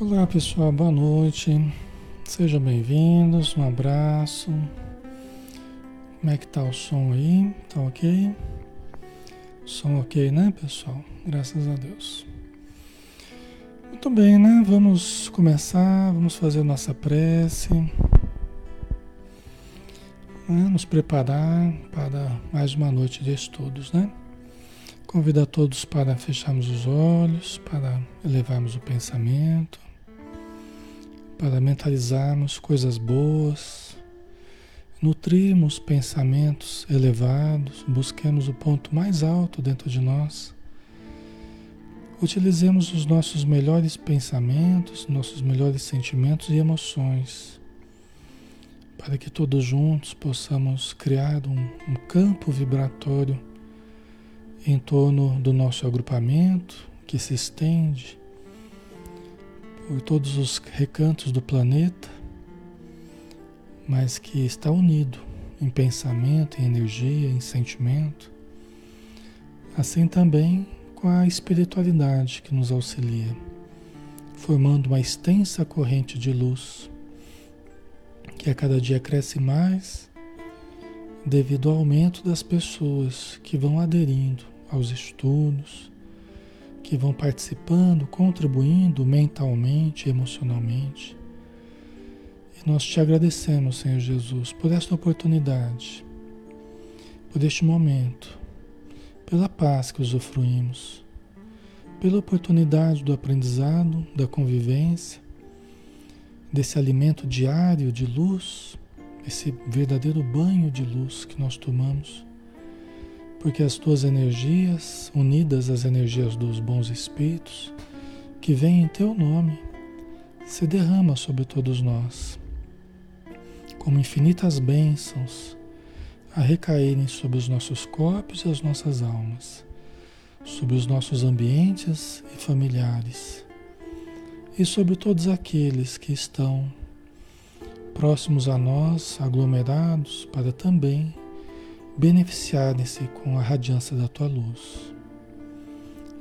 Olá pessoal, boa noite. Sejam bem-vindos, um abraço. Como é que tá o som aí? Tá ok? Som ok, né, pessoal? Graças a Deus. Muito bem, né? Vamos começar, vamos fazer nossa prece. Né? Nos preparar para mais uma noite de estudos, né? Convido a todos para fecharmos os olhos, para elevarmos o pensamento para mentalizarmos coisas boas, nutrirmos pensamentos elevados, busquemos o ponto mais alto dentro de nós. Utilizemos os nossos melhores pensamentos, nossos melhores sentimentos e emoções, para que todos juntos possamos criar um, um campo vibratório em torno do nosso agrupamento que se estende por todos os recantos do planeta, mas que está unido em pensamento, em energia, em sentimento. Assim também com a espiritualidade que nos auxilia, formando uma extensa corrente de luz que a cada dia cresce mais devido ao aumento das pessoas que vão aderindo aos estudos, que vão participando, contribuindo mentalmente, emocionalmente. E nós te agradecemos, Senhor Jesus, por esta oportunidade, por este momento, pela paz que usufruímos, pela oportunidade do aprendizado, da convivência, desse alimento diário de luz, esse verdadeiro banho de luz que nós tomamos porque as tuas energias, unidas às energias dos bons espíritos, que vêm em teu nome, se derrama sobre todos nós, como infinitas bênçãos a recaírem sobre os nossos corpos e as nossas almas, sobre os nossos ambientes e familiares, e sobre todos aqueles que estão próximos a nós, aglomerados, para também beneficiarem-se com a radiância da tua luz.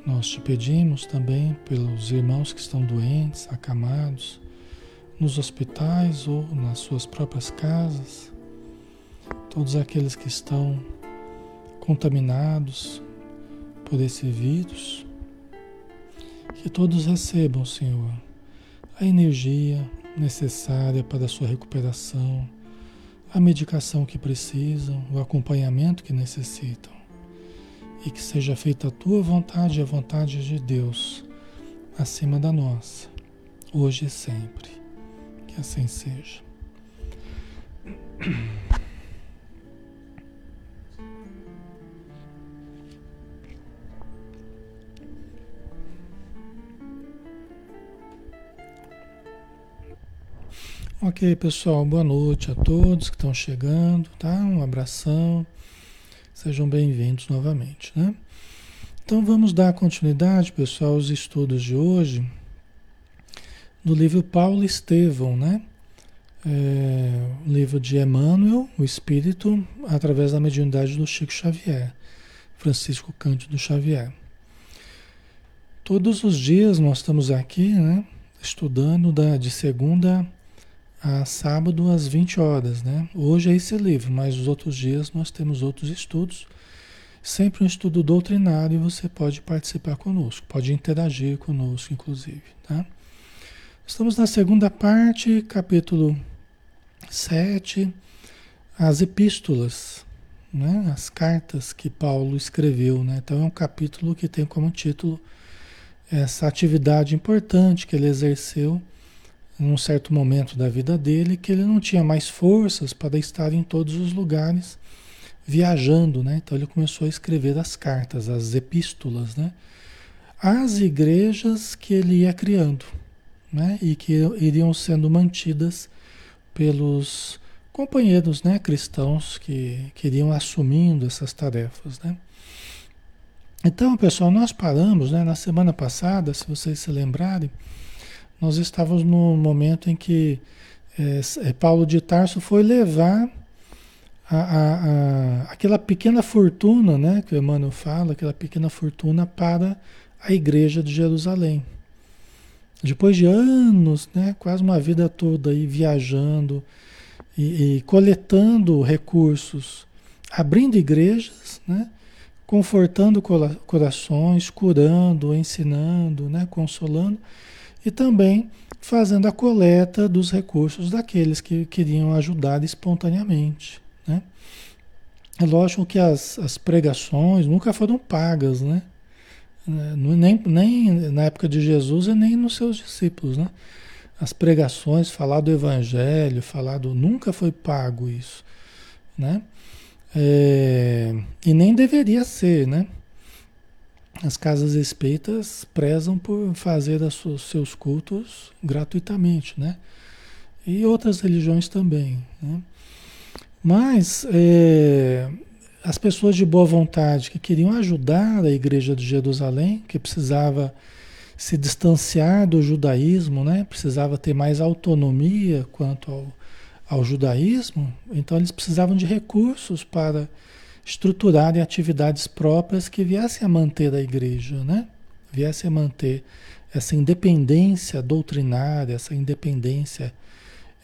Nós te pedimos também pelos irmãos que estão doentes, acamados, nos hospitais ou nas suas próprias casas, todos aqueles que estão contaminados por esse vírus, que todos recebam, Senhor, a energia necessária para a sua recuperação a medicação que precisam, o acompanhamento que necessitam. E que seja feita a tua vontade e a vontade de Deus acima da nossa, hoje e sempre. Que assim seja. Ok, pessoal, boa noite a todos que estão chegando, tá? Um abração, sejam bem-vindos novamente, né? Então vamos dar continuidade, pessoal, aos estudos de hoje do livro Paulo Estevão, né? É, o livro de Emmanuel, o Espírito, através da mediunidade do Chico Xavier, Francisco Cândido Xavier. Todos os dias nós estamos aqui, né? Estudando da, de segunda a sábado às 20 horas, né? Hoje é esse livro, mas os outros dias nós temos outros estudos. Sempre um estudo doutrinário e você pode participar conosco, pode interagir conosco, inclusive, tá? Estamos na segunda parte, capítulo 7, as epístolas, né? As cartas que Paulo escreveu, né? Então é um capítulo que tem como título essa atividade importante que ele exerceu num certo momento da vida dele que ele não tinha mais forças para estar em todos os lugares viajando, né? Então ele começou a escrever as cartas, as epístolas, né? As igrejas que ele ia criando, né? E que iriam sendo mantidas pelos companheiros, né, cristãos que queriam assumindo essas tarefas, né? Então, pessoal, nós paramos, né, na semana passada, se vocês se lembrarem, nós estávamos no momento em que é, é, Paulo de Tarso foi levar a, a, a, aquela pequena fortuna, né, que o Emmanuel fala, aquela pequena fortuna para a igreja de Jerusalém. depois de anos, né, quase uma vida toda aí viajando e, e coletando recursos, abrindo igrejas, né, confortando corações, curando, ensinando, né, consolando e também fazendo a coleta dos recursos daqueles que queriam ajudar espontaneamente. Né? É lógico que as, as pregações nunca foram pagas, né? É, nem, nem na época de Jesus e nem nos seus discípulos, né? As pregações, falar do evangelho, falar do... Nunca foi pago isso, né? É, e nem deveria ser, né? As casas espíritas prezam por fazer os seus cultos gratuitamente, né? E outras religiões também, né? Mas é, as pessoas de boa vontade que queriam ajudar a igreja de Jerusalém, que precisava se distanciar do judaísmo, né? precisava ter mais autonomia quanto ao, ao judaísmo, então eles precisavam de recursos para estruturarem atividades próprias que viessem a manter a igreja, né? viessem a manter essa independência doutrinária, essa independência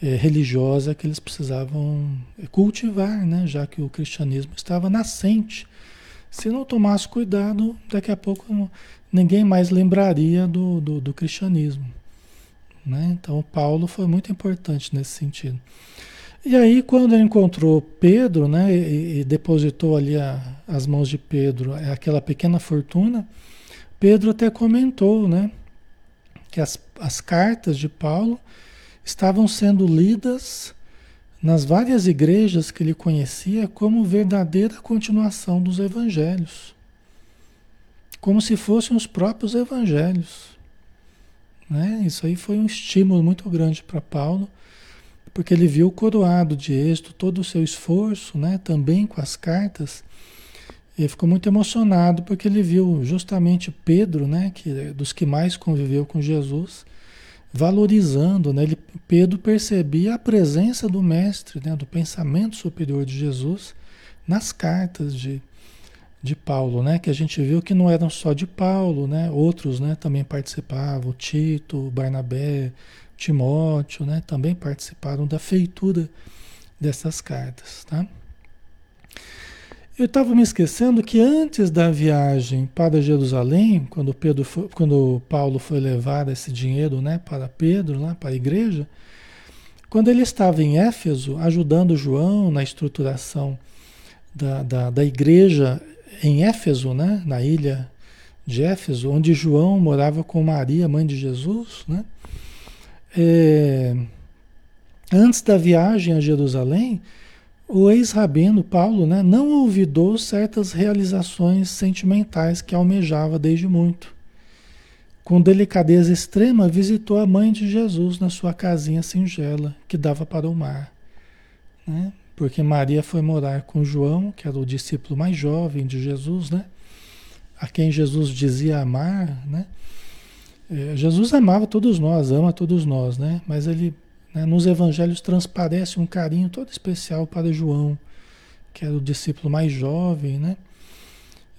é, religiosa que eles precisavam cultivar, né? já que o cristianismo estava nascente. Se não tomasse cuidado, daqui a pouco ninguém mais lembraria do, do, do cristianismo. Né? Então, Paulo foi muito importante nesse sentido. E aí, quando ele encontrou Pedro, né, e, e depositou ali a, as mãos de Pedro aquela pequena fortuna, Pedro até comentou, né, que as, as cartas de Paulo estavam sendo lidas nas várias igrejas que ele conhecia como verdadeira continuação dos evangelhos. Como se fossem os próprios evangelhos. Né? Isso aí foi um estímulo muito grande para Paulo, porque ele viu coroado de êxito todo o seu esforço, né? também com as cartas. Ele ficou muito emocionado porque ele viu justamente Pedro, né, que dos que mais conviveu com Jesus, valorizando, né? Ele, Pedro percebia a presença do mestre, né? do pensamento superior de Jesus nas cartas de, de Paulo, né? Que a gente viu que não eram só de Paulo, né? Outros, né? Também participavam, Tito, Barnabé, Timóteo, né? Também participaram da feitura dessas cartas, tá? Eu estava me esquecendo que antes da viagem para Jerusalém, quando, Pedro foi, quando Paulo foi levar esse dinheiro né, para Pedro, lá para a igreja, quando ele estava em Éfeso, ajudando João na estruturação da, da, da igreja em Éfeso, né, na ilha de Éfeso, onde João morava com Maria, mãe de Jesus, né? É, antes da viagem a Jerusalém, o ex-rabino Paulo né, não olvidou certas realizações sentimentais que almejava desde muito. Com delicadeza extrema, visitou a mãe de Jesus na sua casinha singela, que dava para o mar. Né? Porque Maria foi morar com João, que era o discípulo mais jovem de Jesus, né? a quem Jesus dizia amar. Né? É, Jesus amava todos nós, ama todos nós, né? mas ele né? Nos evangelhos transparece um carinho todo especial para João, que era o discípulo mais jovem, né?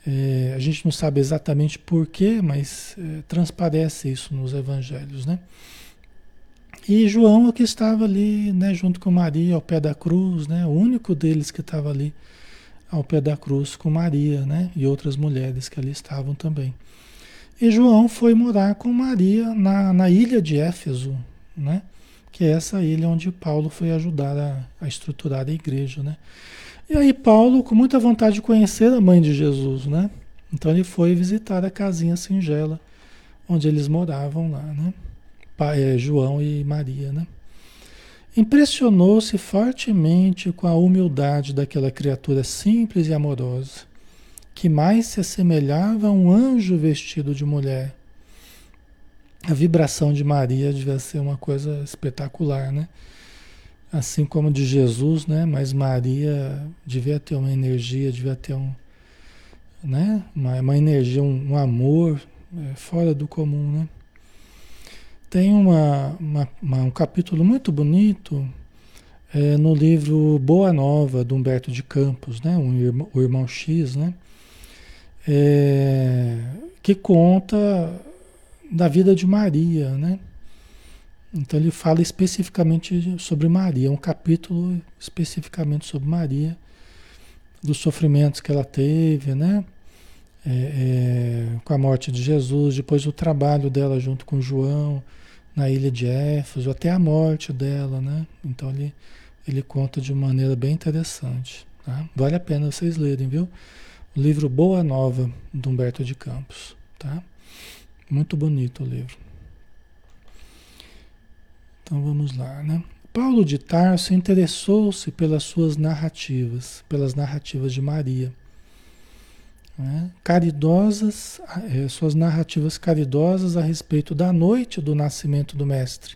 É, a gente não sabe exatamente porquê, mas é, transparece isso nos evangelhos, né? E João é que estava ali, né, junto com Maria, ao pé da cruz, né? O único deles que estava ali ao pé da cruz com Maria, né? E outras mulheres que ali estavam também. E João foi morar com Maria na, na ilha de Éfeso, né? que é essa ilha onde Paulo foi ajudar a, a estruturar a igreja, né? E aí Paulo, com muita vontade de conhecer a mãe de Jesus, né? Então ele foi visitar a casinha singela onde eles moravam lá, né? Pai, é, João e Maria, né? Impressionou-se fortemente com a humildade daquela criatura simples e amorosa, que mais se assemelhava a um anjo vestido de mulher a vibração de Maria devia ser uma coisa espetacular, né? Assim como de Jesus, né? Mas Maria devia ter uma energia, devia ter um, né? Uma, uma energia, um, um amor é, fora do comum, né? Tem uma, uma, uma, um capítulo muito bonito é, no livro Boa Nova, do Humberto de Campos, né? Um irmão, o irmão X, né? É, que conta da vida de Maria, né? Então ele fala especificamente sobre Maria, um capítulo especificamente sobre Maria, dos sofrimentos que ela teve, né? É, é, com a morte de Jesus, depois o trabalho dela junto com João na ilha de Éfeso, até a morte dela, né? Então ele, ele conta de maneira bem interessante. Tá? Vale a pena vocês lerem, viu? O livro Boa Nova, do Humberto de Campos. Tá? Muito bonito o livro. Então vamos lá, né? Paulo de Tarso interessou-se pelas suas narrativas, pelas narrativas de Maria. Né? Caridosas, eh, suas narrativas caridosas a respeito da noite do nascimento do Mestre.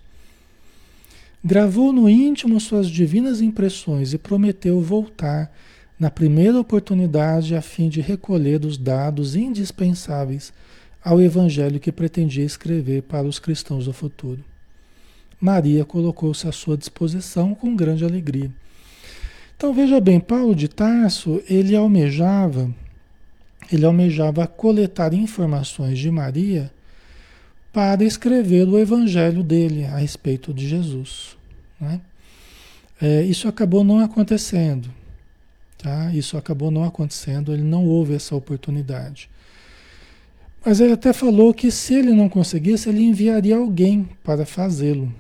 Gravou no íntimo suas divinas impressões e prometeu voltar na primeira oportunidade a fim de recolher os dados indispensáveis ao evangelho que pretendia escrever para os cristãos do futuro. Maria colocou-se à sua disposição com grande alegria. Então veja bem, Paulo de Tarso, ele almejava, ele almejava coletar informações de Maria para escrever o evangelho dele a respeito de Jesus. Né? É, isso acabou não acontecendo. Tá? Isso acabou não acontecendo, ele não houve essa oportunidade. Mas ele até falou que se ele não conseguisse, ele enviaria alguém para fazê-lo.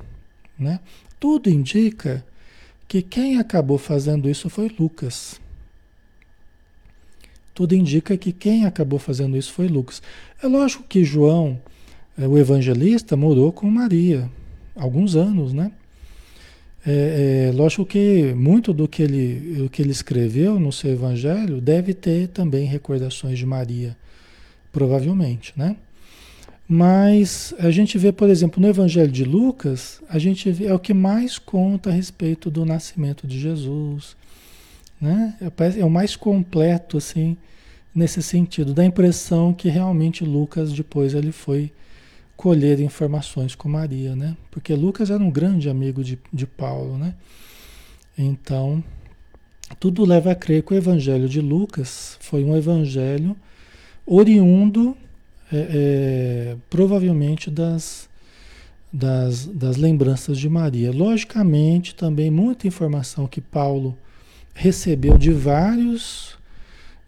Né? Tudo indica que quem acabou fazendo isso foi Lucas. Tudo indica que quem acabou fazendo isso foi Lucas. É lógico que João, é, o evangelista, morou com Maria alguns anos, né? É, é, lógico que muito do que, ele, do que ele escreveu no seu evangelho deve ter também recordações de Maria, provavelmente, né? Mas a gente vê, por exemplo, no Evangelho de Lucas, a gente vê, é o que mais conta a respeito do nascimento de Jesus. Né? É, é o mais completo, assim, nesse sentido. Dá a impressão que realmente Lucas depois ele foi colher informações com Maria, né? Porque Lucas era um grande amigo de, de Paulo, né? Então, tudo leva a crer que o evangelho de Lucas foi um evangelho oriundo é, é, provavelmente das, das, das lembranças de Maria. Logicamente, também muita informação que Paulo recebeu de vários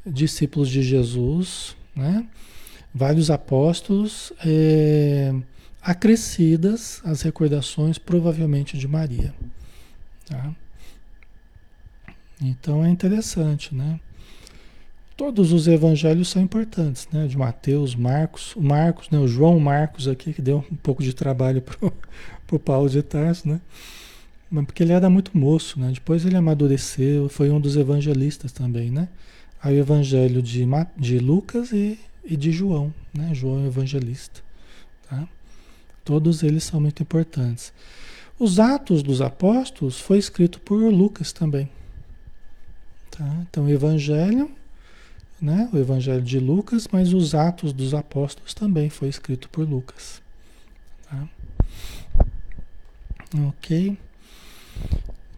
discípulos de Jesus, né? Vários apóstolos, é, acrescidas as recordações provavelmente de Maria. Tá? Então é interessante, né? Todos os evangelhos são importantes, né? De Mateus, Marcos, o Marcos, né? O João Marcos aqui, que deu um pouco de trabalho para o Paulo de Tarso, né? Mas porque ele era muito moço, né? Depois ele amadureceu, foi um dos evangelistas também, né? Aí o evangelho de, de Lucas e, e de João, né? João é evangelista, tá? Todos eles são muito importantes. Os Atos dos Apóstolos foi escrito por Lucas também. Tá? Então, o Evangelho né? o Evangelho de Lucas, mas os Atos dos Apóstolos também foi escrito por Lucas. Tá? Ok?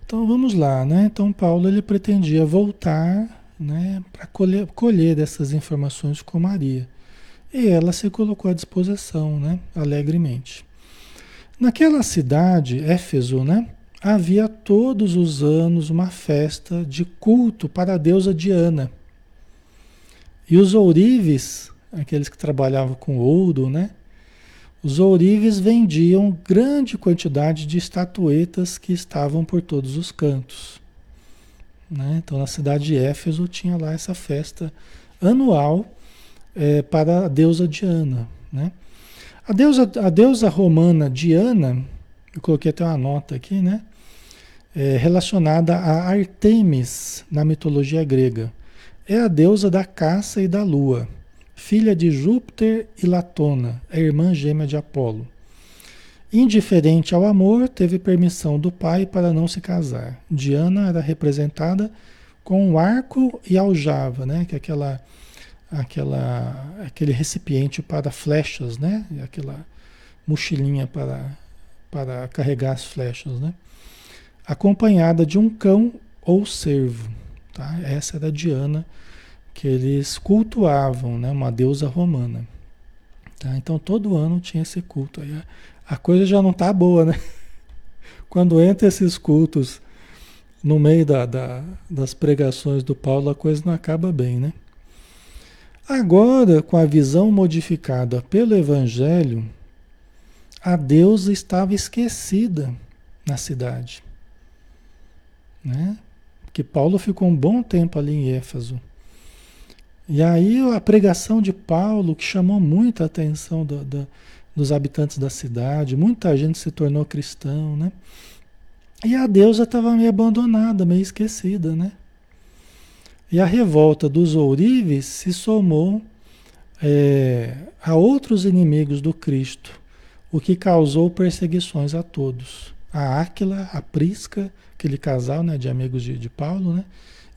Então vamos lá, né? Então Paulo ele pretendia voltar, né, para colher, colher dessas informações com Maria. E ela se colocou à disposição, né, alegremente. Naquela cidade, Éfeso, né, havia todos os anos uma festa de culto para a deusa Diana e os ourives, aqueles que trabalhavam com ouro, né? Os ourives vendiam grande quantidade de estatuetas que estavam por todos os cantos. Né? Então, na cidade de Éfeso tinha lá essa festa anual é, para a deusa Diana. Né? A, deusa, a deusa romana Diana, eu coloquei até uma nota aqui, né? É, relacionada a Artemis na mitologia grega. É a deusa da caça e da lua, filha de Júpiter e Latona, a irmã gêmea de Apolo. Indiferente ao amor, teve permissão do pai para não se casar. Diana era representada com um arco e aljava, né? que é aquela, aquela, aquele recipiente para flechas, né? aquela mochilinha para, para carregar as flechas, né? acompanhada de um cão ou cervo. Tá? Essa era Diana que eles cultuavam, né? uma deusa romana, Tá? Então todo ano tinha esse culto. Aí a, coisa já não está boa, né? Quando entra esses cultos no meio da, da, das pregações do Paulo, a coisa não acaba bem, né? Agora, com a visão modificada pelo Evangelho, a deusa estava esquecida na cidade. Né? Porque Paulo ficou um bom tempo ali em Éfeso. E aí a pregação de Paulo, que chamou muita atenção do, do, dos habitantes da cidade, muita gente se tornou cristão, né? E a deusa estava meio abandonada, meio esquecida, né? E a revolta dos ourives se somou é, a outros inimigos do Cristo, o que causou perseguições a todos. A Áquila, a Prisca, aquele casal né, de amigos de, de Paulo, né?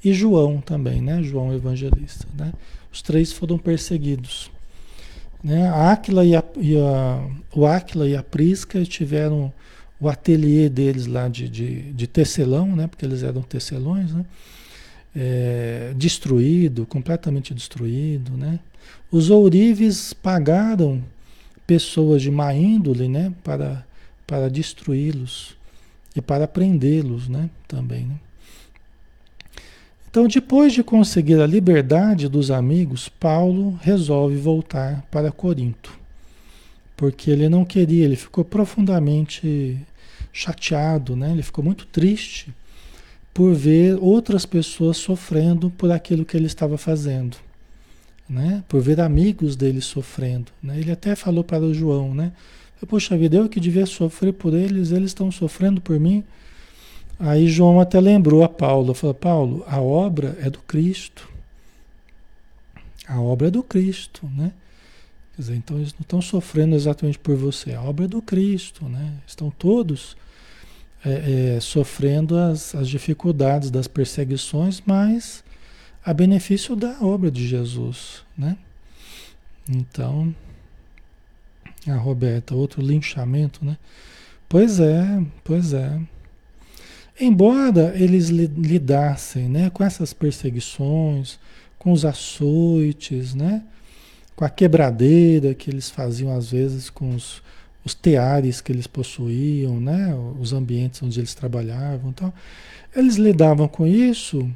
E João também, né? João Evangelista, né? Os três foram perseguidos. Né? A Áquila e a, e a, o Áquila e a Prisca tiveram o ateliê deles lá de, de, de tecelão, né? Porque eles eram tecelões, né? É, destruído, completamente destruído, né? Os ourives pagaram pessoas de má índole, né? Para, para destruí-los e para prendê-los, né? Também, né? Então, depois de conseguir a liberdade dos amigos, Paulo resolve voltar para Corinto. Porque ele não queria, ele ficou profundamente chateado, né? ele ficou muito triste por ver outras pessoas sofrendo por aquilo que ele estava fazendo. Né? Por ver amigos dele sofrendo. Né? Ele até falou para o João, né? Poxa vida, eu que devia sofrer por eles, eles estão sofrendo por mim. Aí João até lembrou a Paulo, falou, Paulo, a obra é do Cristo. A obra é do Cristo, né? Quer dizer, então eles não estão sofrendo exatamente por você, a obra é do Cristo, né? Estão todos é, é, sofrendo as, as dificuldades das perseguições, mas a benefício da obra de Jesus, né? Então, a Roberta, outro linchamento, né? Pois é, pois é. Embora eles lidassem né, com essas perseguições, com os açoites, né, com a quebradeira que eles faziam às vezes com os, os teares que eles possuíam, né, os ambientes onde eles trabalhavam, então, eles lidavam com isso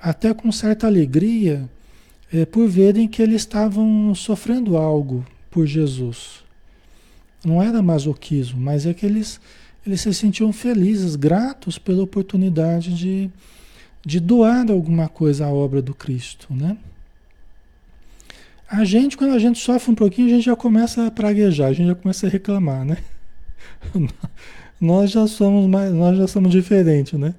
até com certa alegria, é, por verem que eles estavam sofrendo algo por Jesus. Não era masoquismo, mas é que eles eles se sentiam felizes, gratos pela oportunidade de, de doar alguma coisa à obra do Cristo, né? A gente, quando a gente sofre um pouquinho, a gente já começa a praguejar, a gente já começa a reclamar, né? nós já somos mais, nós já somos diferentes, né?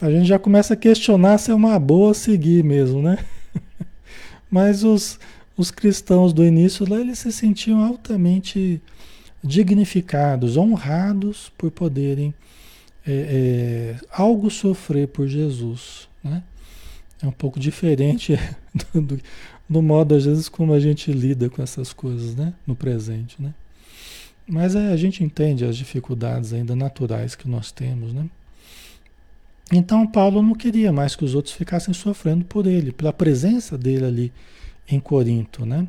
A gente já começa a questionar se é uma boa seguir mesmo, né? Mas os, os cristãos do início lá, eles se sentiam altamente dignificados, honrados por poderem é, é, algo sofrer por Jesus. Né? É um pouco diferente do, do, do, modo, às vezes, como a gente lida com essas coisas né? no presente. Né? Mas é, a gente entende as dificuldades ainda naturais que nós temos. Né? Então, Paulo não queria mais que os outros ficassem sofrendo por ele, pela presença dele ali em Corinto. Né?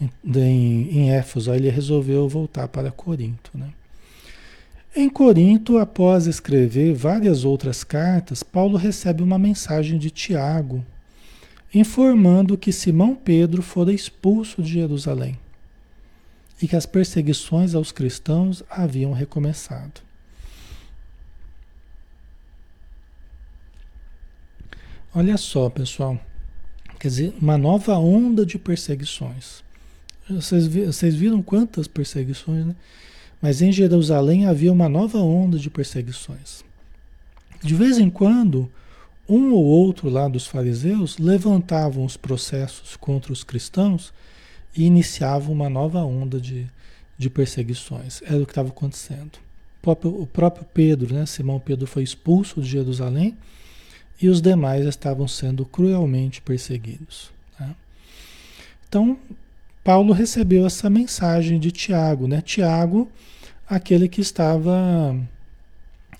Em, em Éfeso, aí ele resolveu voltar para Corinto. Né? Em Corinto, após escrever várias outras cartas, Paulo recebe uma mensagem de Tiago, informando que Simão Pedro fora expulso de Jerusalém e que as perseguições aos cristãos haviam recomeçado. Olha só, pessoal, quer dizer, uma nova onda de perseguições. Vocês, vocês viram quantas perseguições, né? Mas em Jerusalém havia uma nova onda de perseguições. De vez em quando, um ou outro lá dos fariseus levantavam os processos contra os cristãos e iniciavam uma nova onda de, de perseguições. Era o que estava acontecendo. O próprio, o próprio Pedro, né, Simão Pedro, foi expulso de Jerusalém e os demais estavam sendo cruelmente perseguidos. Né? Então, Paulo recebeu essa mensagem de Tiago, né? Tiago, aquele que estava,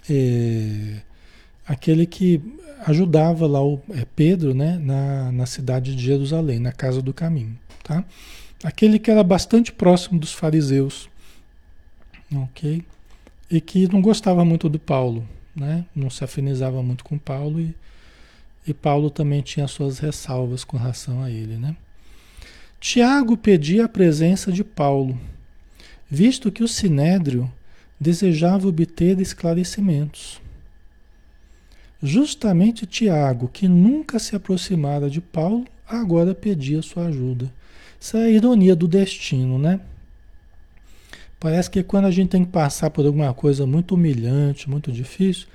é, aquele que ajudava lá o é, Pedro, né? Na, na cidade de Jerusalém, na casa do caminho, tá? aquele que era bastante próximo dos fariseus, ok? E que não gostava muito do Paulo, né? Não se afinizava muito com Paulo e, e Paulo também tinha suas ressalvas com relação a ele, né? Tiago pedia a presença de Paulo, visto que o Sinédrio desejava obter esclarecimentos. Justamente Tiago, que nunca se aproximara de Paulo, agora pedia sua ajuda. Isso é a ironia do destino, né? Parece que quando a gente tem que passar por alguma coisa muito humilhante, muito difícil,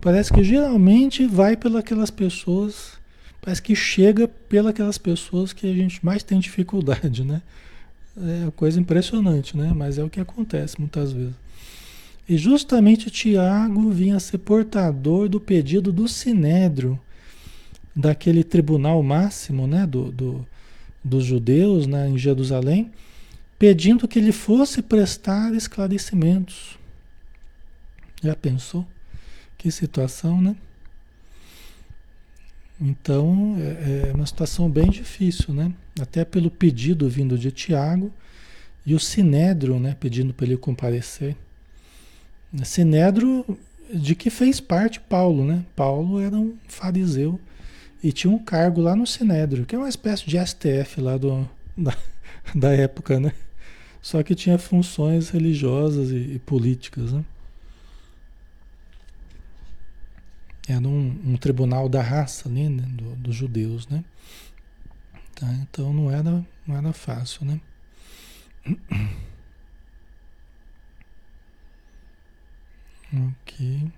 parece que geralmente vai pelas pessoas, parece que chega pelas pessoas que a gente mais tem dificuldade, né? É uma coisa impressionante, né? Mas é o que acontece muitas vezes. E justamente Tiago vinha ser portador do pedido do Sinédrio, daquele tribunal máximo né, do, do, dos judeus né, em Jerusalém, pedindo que ele fosse prestar esclarecimentos. Já pensou? Que situação, né? Então é, é uma situação bem difícil, né? Até pelo pedido vindo de Tiago e o Sinédrio, né, pedindo para ele comparecer. Sinédrio de que fez parte Paulo, né? Paulo era um fariseu e tinha um cargo lá no Sinédrio, que é uma espécie de STF lá do, da, da época, né? Só que tinha funções religiosas e, e políticas, né? Era um, um, tribunal da raça ali, né? Do, dos judeus, né? Tá? Então não era, não era fácil, né? Ok.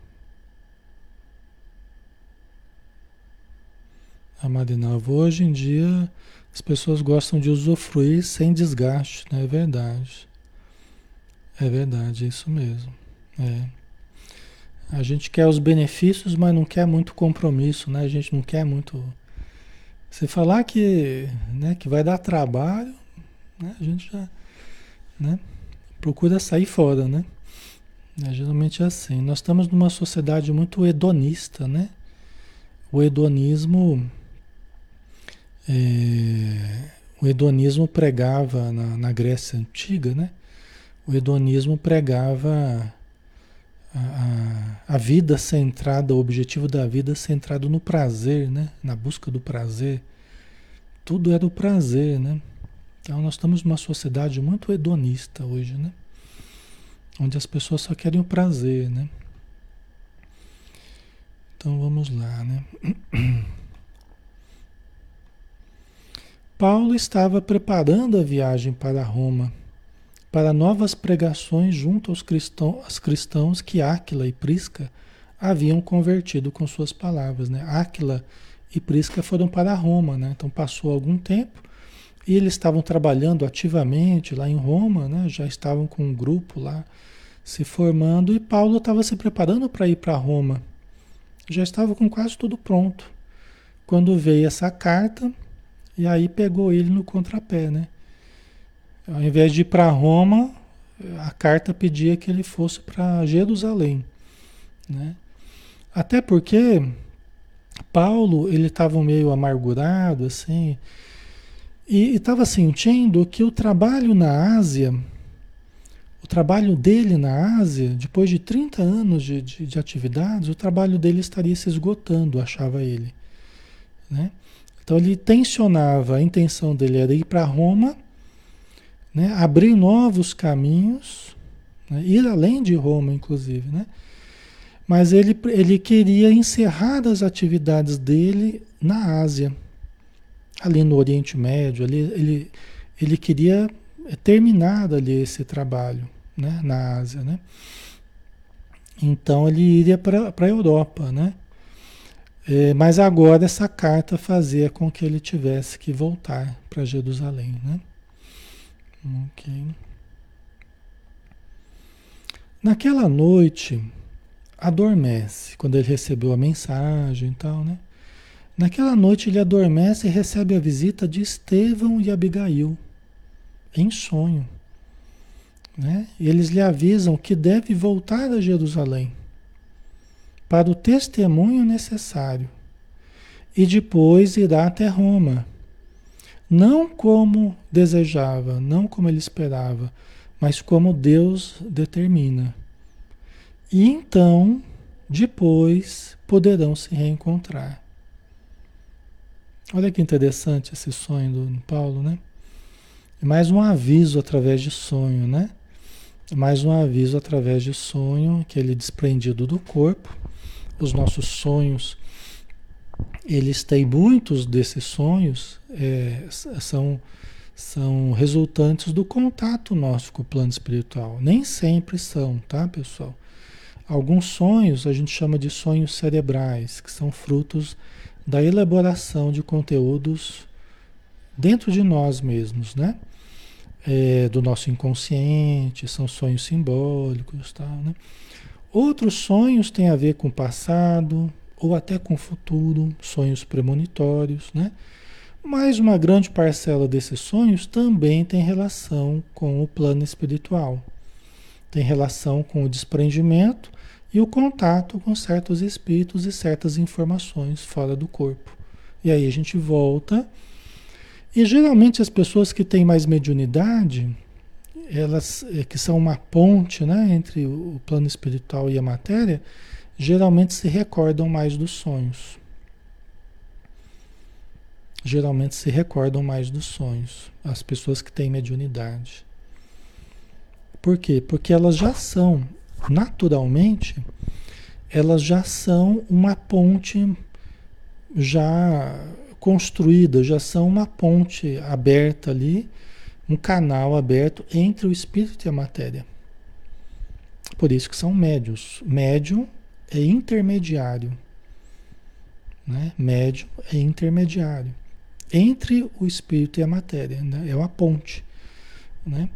A Marinalva, hoje em dia as pessoas gostam de usufruir sem desgaste, né? é verdade? É verdade, é isso mesmo. É. A gente quer os benefícios, mas não quer muito compromisso, né? A gente não quer muito. Se falar que, né, que vai dar trabalho, né? A gente já, né? Procura sair fora, né? É, geralmente é assim. Nós estamos numa sociedade muito hedonista, né? O hedonismo. É, o hedonismo pregava na, na, Grécia Antiga, né? O hedonismo pregava a, a, vida centrada, o objetivo da vida centrado no prazer, né? Na busca do prazer. Tudo era o prazer, né? Então nós estamos numa sociedade muito hedonista hoje, né? onde as pessoas só querem o prazer, né? Então vamos lá, né? Paulo estava preparando a viagem para Roma, para novas pregações junto aos cristãos, aos cristãos que Áquila e Prisca haviam convertido com suas palavras, né? Áquila e Prisca foram para Roma, né? Então passou algum tempo e eles estavam trabalhando ativamente lá em Roma, né? já estavam com um grupo lá se formando e Paulo estava se preparando para ir para Roma. Já estava com quase tudo pronto. Quando veio essa carta, e aí pegou ele no contrapé, né? Ao invés de ir para Roma, a carta pedia que ele fosse para Jerusalém, né? Até porque Paulo, ele estava meio amargurado, assim, e estava sentindo que o trabalho na Ásia, o trabalho dele na Ásia, depois de 30 anos de, de, de atividades, o trabalho dele estaria se esgotando, achava ele. Né? Então ele tensionava, a intenção dele era ir para Roma, né? abrir novos caminhos, né? ir além de Roma, inclusive, né? Mas ele, ele queria encerrar as atividades dele na Ásia, ali no Oriente Médio, ali, ele, ele queria terminar ali esse trabalho né, na Ásia. Né? Então ele iria para a Europa, né? É, mas agora essa carta fazia com que ele tivesse que voltar para Jerusalém, né? Ok. Naquela noite, adormece, quando ele recebeu a mensagem e tal, né? Naquela noite ele adormece e recebe a visita de Estevão e Abigail, em sonho. Né? Eles lhe avisam que deve voltar a Jerusalém para o testemunho necessário e depois irá até Roma. Não como desejava, não como ele esperava, mas como Deus determina. E então, depois, poderão se reencontrar. Olha que interessante esse sonho do Paulo, né? É mais um aviso através de sonho, né? É mais um aviso através de sonho, aquele desprendido do corpo. Os nossos sonhos, eles têm muitos desses sonhos, é, são, são resultantes do contato nosso com o plano espiritual. Nem sempre são, tá, pessoal? Alguns sonhos a gente chama de sonhos cerebrais, que são frutos da elaboração de conteúdos dentro de nós mesmos, né? É, do nosso inconsciente, são sonhos simbólicos, tal, né? Outros sonhos têm a ver com o passado ou até com o futuro, sonhos premonitórios, né? Mas uma grande parcela desses sonhos também tem relação com o plano espiritual, tem relação com o desprendimento e o contato com certos espíritos e certas informações fora do corpo. E aí a gente volta. E geralmente as pessoas que têm mais mediunidade, elas é, que são uma ponte né, entre o plano espiritual e a matéria, geralmente se recordam mais dos sonhos. Geralmente se recordam mais dos sonhos, as pessoas que têm mediunidade. Por quê? Porque elas já são naturalmente, elas já são uma ponte já construída, já são uma ponte aberta ali, um canal aberto entre o espírito e a matéria. Por isso que são médios. Médium é intermediário. Né? Médium é intermediário entre o espírito e a matéria. Né? É uma ponte. Né?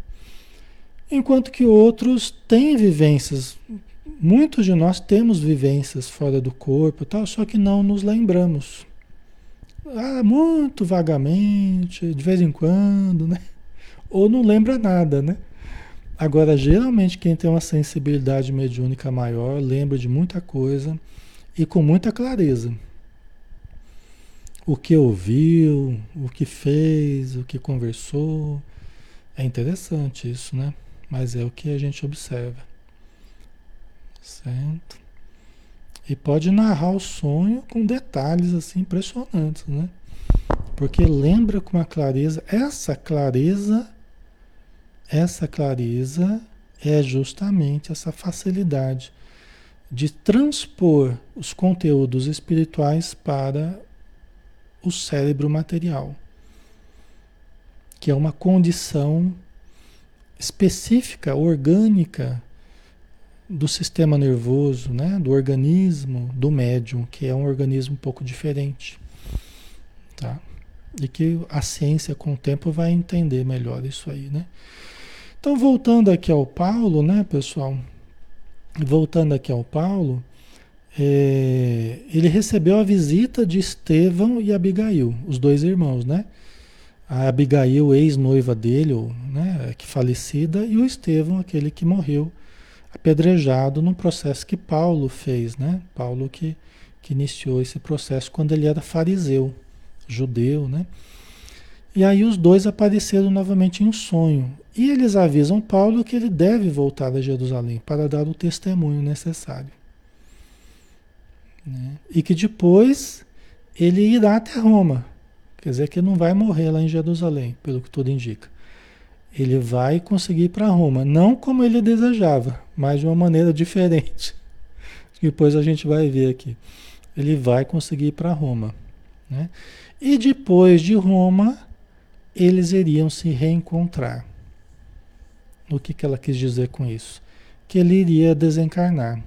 Enquanto que outros têm vivências, muitos de nós temos vivências fora do corpo, tal, só que não nos lembramos. Ah, muito vagamente, de vez em quando, né? Ou não lembra nada, né? Agora, geralmente, quem tem uma sensibilidade mediúnica maior lembra de muita coisa e com muita clareza. O que ouviu, o que fez, o que conversou. É interessante isso, né? Mas é o que a gente observa. Certo? E pode narrar o sonho com detalhes assim impressionantes, né? Porque lembra com uma clareza, essa clareza, essa clareza é justamente essa facilidade de transpor os conteúdos espirituais para o cérebro material, que é uma condição específica, orgânica do sistema nervoso, né? do organismo do médium, que é um organismo um pouco diferente. Tá? E que a ciência com o tempo vai entender melhor isso aí, né? Então, voltando aqui ao Paulo, né, pessoal? Voltando aqui ao Paulo, é, ele recebeu a visita de Estevão e Abigail, os dois irmãos, né? a Abigail, ex-noiva dele, né, que falecida, e o Estevão, aquele que morreu apedrejado no processo que Paulo fez, né? Paulo que, que iniciou esse processo quando ele era fariseu, judeu, né? E aí os dois apareceram novamente em sonho. E eles avisam Paulo que ele deve voltar a Jerusalém para dar o testemunho necessário. Né? E que depois ele irá até Roma Quer dizer que ele não vai morrer lá em Jerusalém, pelo que tudo indica. Ele vai conseguir ir para Roma, não como ele desejava, mas de uma maneira diferente. Depois a gente vai ver aqui. Ele vai conseguir ir para Roma. Né? E depois de Roma, eles iriam se reencontrar. O que, que ela quis dizer com isso? Que ele iria desencarnar.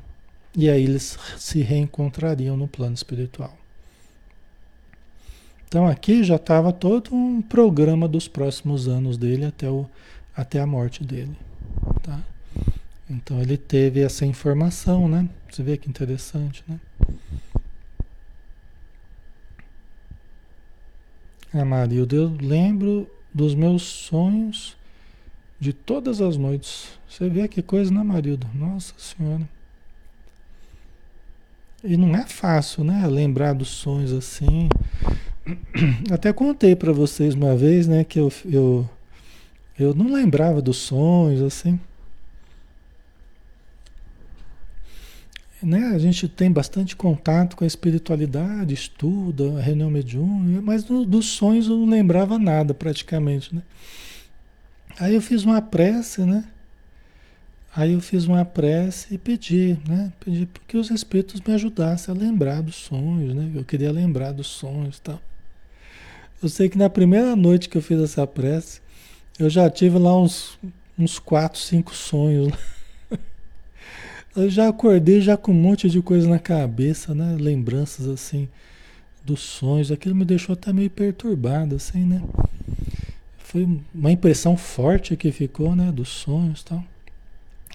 E aí eles se reencontrariam no plano espiritual. Então aqui já estava todo um programa dos próximos anos dele até, o, até a morte dele. Tá? Então ele teve essa informação, né? Você vê que interessante, né? Ah, Marilda, eu lembro dos meus sonhos de todas as noites. Você vê que coisa, né, Marilda? Nossa Senhora. E não é fácil, né? Lembrar dos sonhos assim. até contei para vocês uma vez, né, que eu, eu, eu não lembrava dos sonhos, assim. Né? A gente tem bastante contato com a espiritualidade, estuda, a reunião mediúnica, mas dos sonhos eu não lembrava nada praticamente, né? Aí eu fiz uma prece, né? Aí eu fiz uma prece e pedi, né? Pedi que os espíritos me ajudassem a lembrar dos sonhos, né? Eu queria lembrar dos sonhos e tal. Eu sei que na primeira noite que eu fiz essa prece, eu já tive lá uns, uns quatro, cinco sonhos. Eu já acordei já com um monte de coisa na cabeça, né? Lembranças assim dos sonhos. Aquilo me deixou até meio perturbado, assim, né? Foi uma impressão forte que ficou, né? Dos sonhos e tal.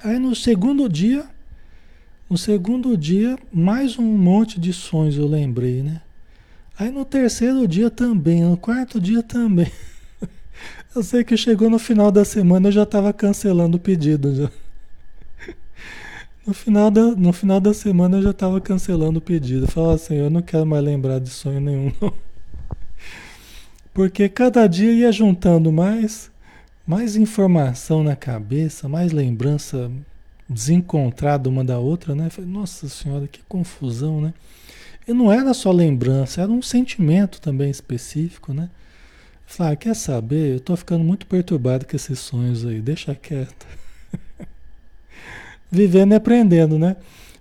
Aí no segundo dia, no segundo dia, mais um monte de sonhos eu lembrei, né? Aí no terceiro dia também, no quarto dia também. Eu sei que chegou no final da semana eu já estava cancelando o pedido já. No final da, no final da semana eu já estava cancelando o pedido. Falava assim, eu não quero mais lembrar de sonho nenhum. Não. Porque cada dia ia juntando mais, mais informação na cabeça, mais lembrança desencontrada uma da outra, né? Falei, nossa senhora, que confusão, né? E não era só lembrança, era um sentimento também específico, né? Falei, ah, quer saber? Eu tô ficando muito perturbado com esses sonhos aí, deixa quieto vivendo e aprendendo, né?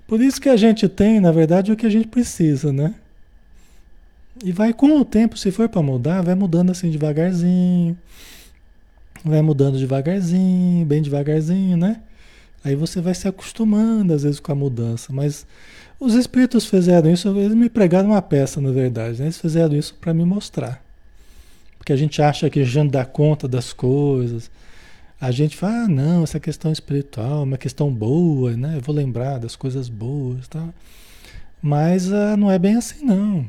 Por isso que a gente tem, na verdade, o que a gente precisa, né? E vai com o tempo, se for para mudar, vai mudando assim devagarzinho. Vai mudando devagarzinho, bem devagarzinho, né? Aí você vai se acostumando às vezes com a mudança, mas os espíritos fizeram isso, eles me pregaram uma peça, na verdade, né? Eles fizeram isso para me mostrar. Porque a gente acha que a gente dá conta das coisas, a gente fala, ah, não, essa questão espiritual é uma questão boa, né? Eu vou lembrar das coisas boas, tá? Mas uh, não é bem assim, não.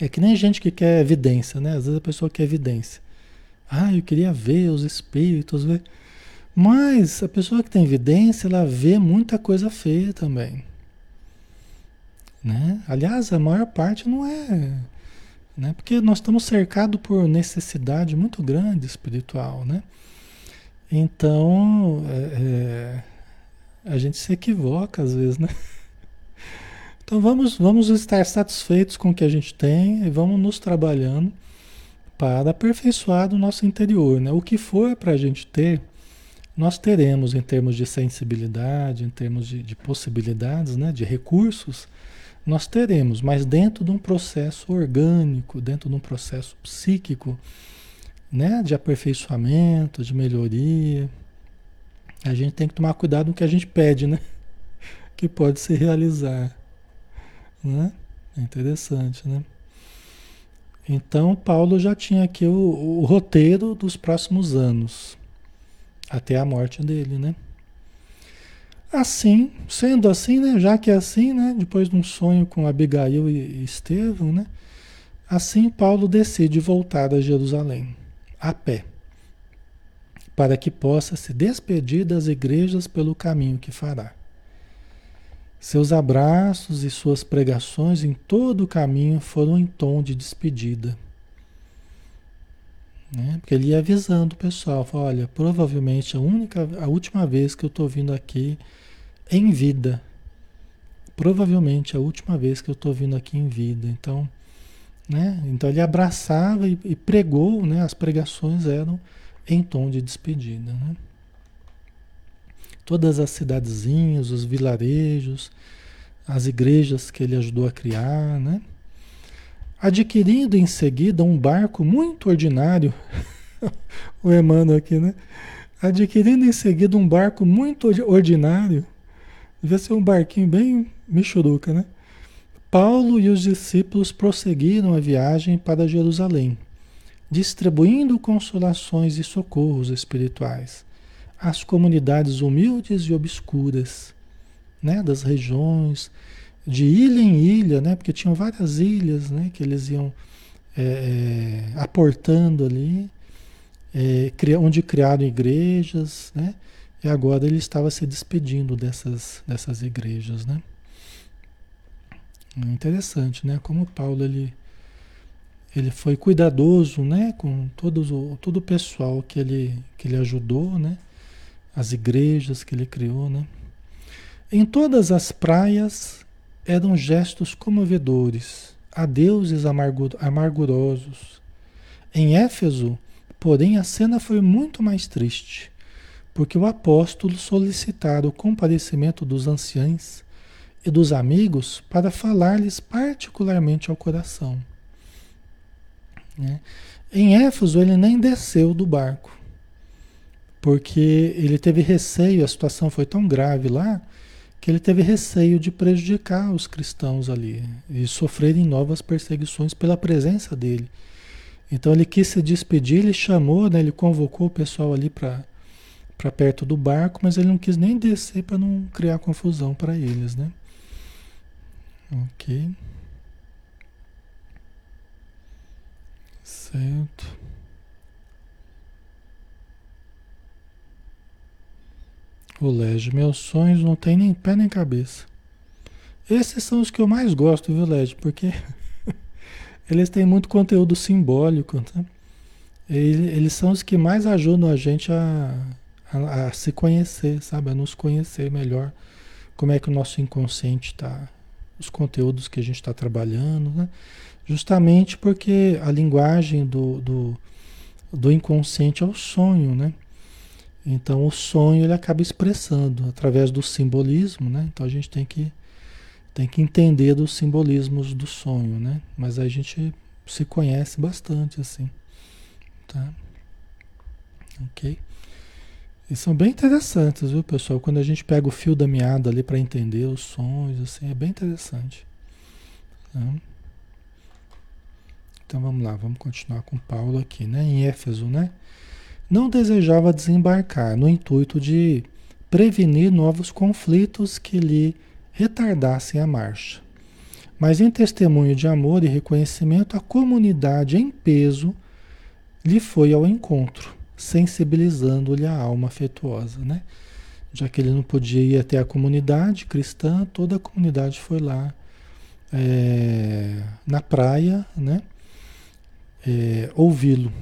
É que nem gente que quer evidência, né? Às vezes a pessoa quer evidência. Ah, eu queria ver os espíritos, ver. Mas a pessoa que tem evidência, ela vê muita coisa feia também. Né? Aliás, a maior parte não é. Né? Porque nós estamos cercados por necessidade muito grande espiritual, né? Então, é, é, a gente se equivoca às vezes, né? Então vamos, vamos estar satisfeitos com o que a gente tem e vamos nos trabalhando para aperfeiçoar o nosso interior, né? O que for para a gente ter, nós teremos em termos de sensibilidade, em termos de, de possibilidades, né? De recursos, nós teremos, mas dentro de um processo orgânico, dentro de um processo psíquico, né, de aperfeiçoamento, de melhoria. A gente tem que tomar cuidado no que a gente pede, né? Que pode se realizar. Né? É interessante, né? Então, Paulo já tinha aqui o, o, roteiro dos próximos anos, até a morte dele, né? Assim, sendo assim, né? Já que é assim, né? Depois de um sonho com Abigail e Estevão, né? Assim, Paulo decide voltar a Jerusalém a pé, para que possa se despedir das igrejas pelo caminho que fará. Seus abraços e suas pregações em todo o caminho foram em tom de despedida. Né? Porque ele ia avisando o pessoal, falou, olha, provavelmente a única, a última vez que eu estou vindo aqui em vida. Provavelmente a última vez que eu estou vindo aqui em vida. Então, né? Então ele abraçava e, e, pregou, né? as pregações eram em tom de despedida. Né? Todas as cidadezinhas, os vilarejos, as igrejas que ele ajudou a criar, né? adquirindo em seguida um barco muito ordinário, o Emmanuel aqui, né? Adquirindo em seguida um barco muito ordinário, devia ser um barquinho bem michuruca, né? Paulo e os discípulos prosseguiram a viagem para Jerusalém, distribuindo consolações e socorros espirituais às comunidades humildes e obscuras, né, das regiões, de ilha em ilha, né, porque tinham várias ilhas, né, que eles iam é, é, aportando ali, é, onde criaram igrejas, né, e agora ele estava se despedindo dessas, dessas igrejas, né. Interessante, né? Como Paulo ele, ele foi cuidadoso, né, com todos todo o pessoal que ele, que ele ajudou, né, as igrejas que ele criou, né. Em todas as praias eram gestos comovedores, adeuses amargur, amargurosos. Em Éfeso, porém, a cena foi muito mais triste, porque o apóstolo solicitara o comparecimento dos anciães e dos amigos para falar-lhes particularmente ao coração. Né? Em Éfeso, ele nem desceu do barco, porque ele teve receio, a situação foi tão grave lá, que ele teve receio de prejudicar os cristãos ali e sofrerem novas perseguições pela presença dele. Então ele quis se despedir, ele chamou, né, ele convocou o pessoal ali para perto do barco, mas ele não quis nem descer para não criar confusão para eles, né? Ok. Certo. O Lege, meus sonhos não tem nem pé nem cabeça. Esses são os que eu mais gosto, viu, Lege? Porque eles têm muito conteúdo simbólico, tá? Eles são os que mais ajudam a gente a, a, a se conhecer, sabe? A nos conhecer melhor. Como é que o nosso inconsciente está, os conteúdos que a gente está trabalhando, né? Justamente porque a linguagem do, do, do inconsciente é o sonho, né? Então o sonho ele acaba expressando através do simbolismo, né? Então a gente tem que tem que entender dos simbolismos do sonho, né? Mas a gente se conhece bastante assim, tá? Ok? E são bem interessantes, viu, pessoal? Quando a gente pega o fio da meada ali para entender os sonhos, assim, é bem interessante. Tá? Então vamos lá, vamos continuar com Paulo aqui, né? Em Éfeso, né? Não desejava desembarcar no intuito de prevenir novos conflitos que lhe retardassem a marcha. Mas em testemunho de amor e reconhecimento, a comunidade em peso lhe foi ao encontro sensibilizando-lhe a alma afetuosa, né? Já que ele não podia ir até a comunidade cristã, toda a comunidade foi lá é, na praia, né? É, ouvi-lo.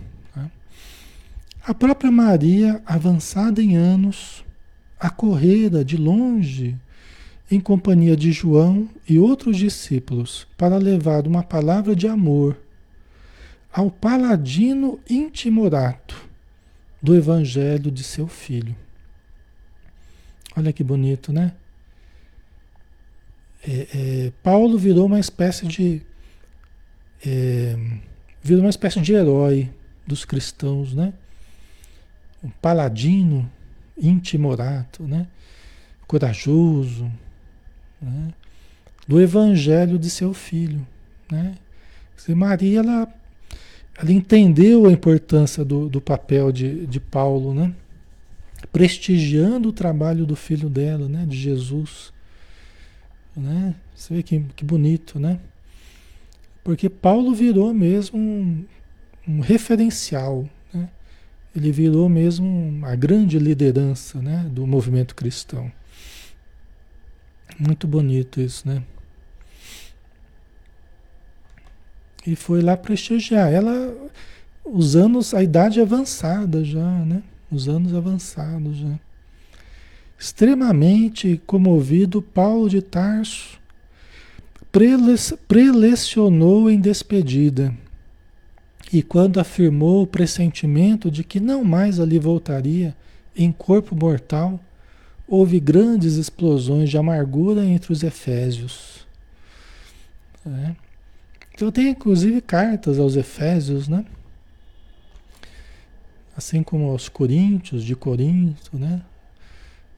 A própria Maria, avançada em anos, acorrera de longe em companhia de João e outros discípulos para levar uma palavra de amor ao paladino intimorato do evangelho de seu filho. Olha que bonito, né? É, é, Paulo virou uma espécie de é, virou uma espécie de herói dos cristãos, né? Paladino intimorato, né? Corajoso, né? do evangelho de seu filho, né? Maria ela ela entendeu a importância do, do papel de, de Paulo, né? Prestigiando o trabalho do filho dela, né? De Jesus. Né? Você vê que, que bonito, né? Porque Paulo virou mesmo um, um referencial? Ele virou mesmo a grande liderança, né? Do movimento cristão. Muito bonito isso, né? E foi lá prestigiar. Ela, os anos, a idade avançada já, né? Os anos avançados já. Extremamente comovido, Paulo de Tarso prelecionou em despedida. E quando afirmou o pressentimento de que não mais ali voltaria em corpo mortal, houve grandes explosões de amargura entre os efésios. É. Então tem inclusive cartas aos Efésios, né? Assim como aos Coríntios de Corinto, né?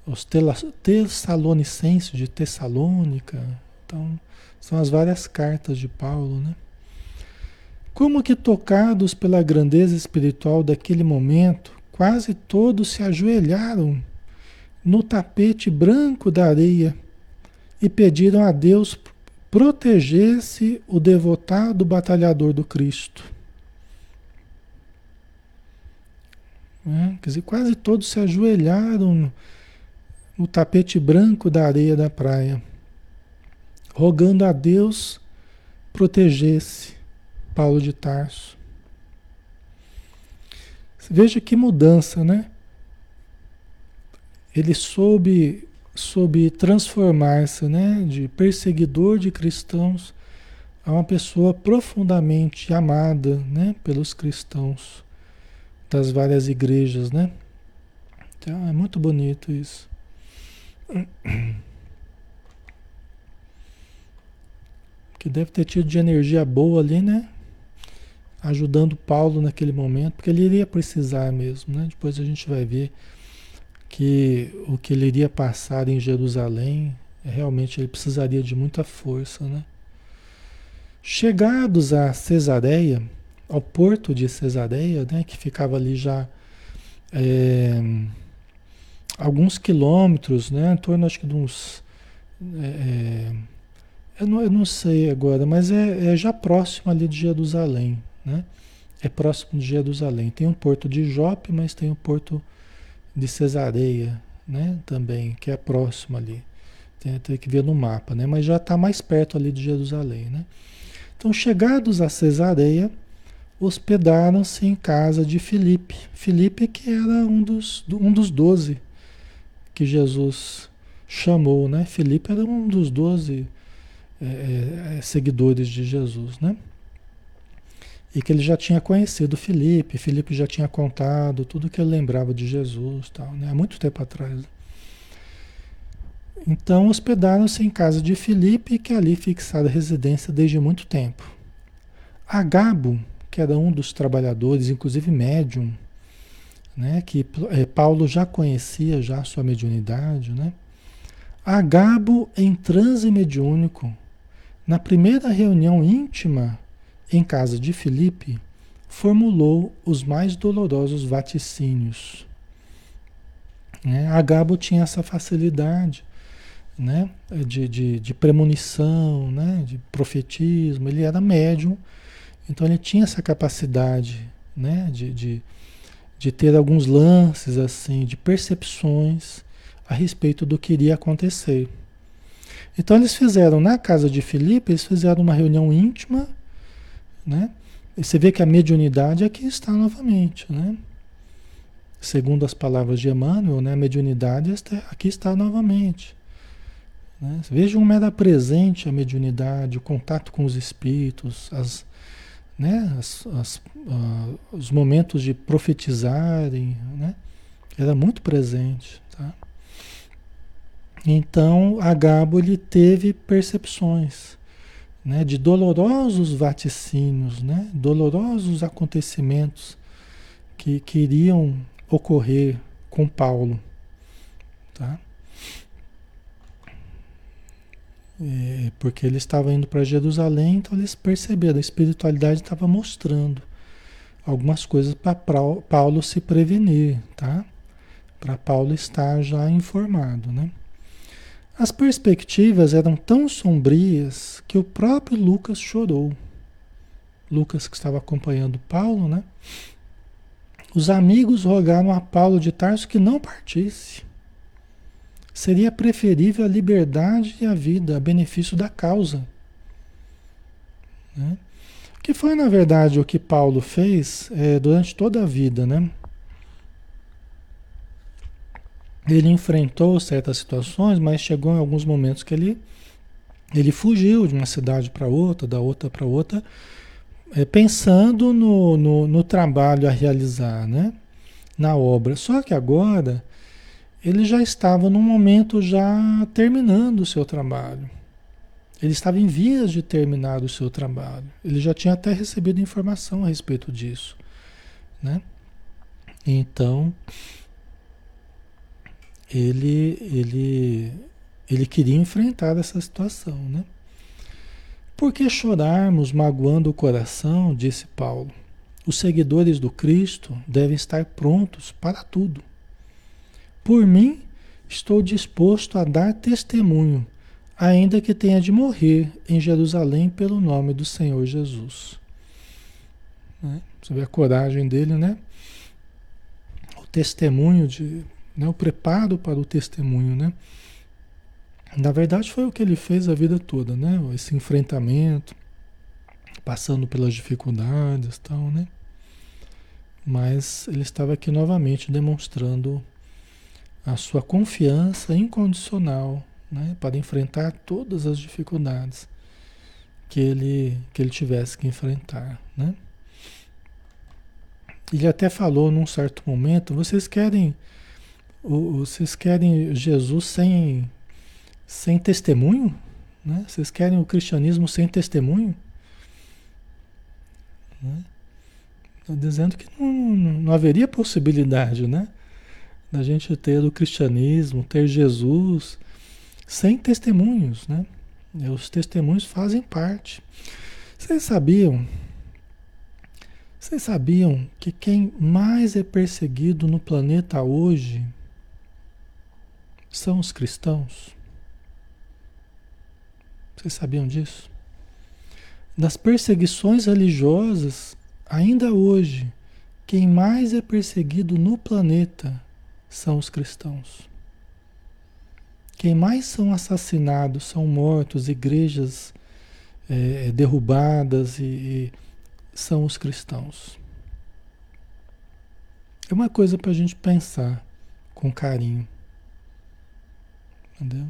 Os Tessalonicenses de Tessalônica. Então, são as várias cartas de Paulo, né? Como que tocados pela grandeza espiritual daquele momento, quase todos se ajoelharam no tapete branco da areia e pediram a Deus protegesse o devotado batalhador do Cristo. É, quer dizer, quase todos se ajoelharam no, no tapete branco da areia da praia, rogando a Deus protegesse, Paulo de Tarso. Veja que mudança, né? Ele soube, soube transformar-se né? de perseguidor de cristãos a uma pessoa profundamente amada né? pelos cristãos das várias igrejas, né? Então, é muito bonito isso. Que deve ter tido de energia boa ali, né? Ajudando Paulo naquele momento, porque ele iria precisar mesmo, né? Depois a gente vai ver que o que ele iria passar em Jerusalém, realmente ele precisaria de muita força, né? Chegados a Cesareia, ao porto de Cesareia, né, que ficava ali já é, alguns quilômetros, né, em torno acho que de uns. É, é, eu, não, eu não sei agora, mas é, é já próximo ali de Jerusalém, né? É próximo de Jerusalém. Tem um porto de Jope, mas tem o um porto de Cesareia, né? Também, que é próximo ali. Tem, que ver no mapa, né? Mas já está mais perto ali de Jerusalém, né? Então, chegados a Cesareia, hospedaram-se em casa de Filipe. Filipe que era um dos, um dos doze que Jesus chamou, né? Filipe era um dos doze é, é, seguidores de Jesus, né? E que ele já tinha conhecido Filipe, Filipe já tinha contado tudo que ele lembrava de Jesus, tal, né? Há muito tempo atrás. Então hospedaram-se em casa de Filipe, que ali fixara residência desde muito tempo. Agabo, que era um dos trabalhadores, inclusive médium, né, que é, Paulo já conhecia já sua mediunidade, né? Agabo em transe mediúnico, na primeira reunião íntima em casa de Filipe, formulou os mais dolorosos vaticínios. Né? Agabo tinha essa facilidade né? de, de, de premonição, né? de profetismo, ele era médium então ele tinha essa capacidade né, de, de, de ter alguns lances assim, de percepções a respeito do que iria acontecer. Então eles fizeram na casa de Filipe, eles fizeram uma reunião íntima, né? E você vê que a mediunidade aqui está novamente, né? Segundo as palavras de Emmanuel, né? a mediunidade aqui está novamente. Né? Vejam como era presente a mediunidade, o contato com os espíritos, as, né? As, as, uh, os momentos de profetizarem, né? Era muito presente, tá? Então, Agabo ele teve percepções, né? De dolorosos vaticínios, né? Dolorosos acontecimentos que, que iriam ocorrer com Paulo, tá? É, porque ele estava indo para Jerusalém, então eles perceberam, a espiritualidade estava mostrando algumas coisas para Paulo se prevenir, tá? Para Paulo estar já informado, né? As perspectivas eram tão sombrias que o próprio Lucas chorou. Lucas que estava acompanhando Paulo, né? Os amigos rogaram a Paulo de Tarso que não partisse. Seria preferível a liberdade e a vida, a benefício da causa. Né? Que foi, na verdade, o que Paulo fez é, durante toda a vida, né? Ele enfrentou certas situações, mas chegou em alguns momentos que ele, ele fugiu de uma cidade para outra, da outra para outra, é, pensando no, no, no trabalho a realizar, né? Na obra. Só que agora ele já estava num momento já terminando o seu trabalho. Ele estava em vias de terminar o seu trabalho. Ele já tinha até recebido informação a respeito disso, né? Então, ele ele ele queria enfrentar essa situação, né? Por que chorarmos magoando o coração, disse Paulo. Os seguidores do Cristo devem estar prontos para tudo. Por mim, estou disposto a dar testemunho, ainda que tenha de morrer em Jerusalém pelo nome do Senhor Jesus. Né? Você vê a coragem dele, né? O testemunho de, né? o preparo para o testemunho, né? Na verdade foi o que ele fez a vida toda, né? Esse enfrentamento passando pelas dificuldades, tal, né? Mas ele estava aqui novamente demonstrando a sua confiança incondicional, né, para enfrentar todas as dificuldades que ele que ele tivesse que enfrentar, né? Ele até falou num certo momento, vocês querem vocês querem Jesus sem sem testemunho? Né? Vocês querem o cristianismo sem testemunho? Né? Tá dizendo que não, não haveria possibilidade, né? Da gente ter o cristianismo, ter Jesus sem testemunhos, né? Os testemunhos fazem parte. Vocês sabiam? Vocês sabiam que quem mais é perseguido no planeta hoje são os cristãos? Vocês sabiam disso? Das perseguições religiosas, ainda hoje, quem mais é perseguido no planeta são os cristãos. Quem mais são assassinados, são mortos, igrejas é, derrubadas e, e são os cristãos. É uma coisa para a gente pensar com carinho. Entendeu?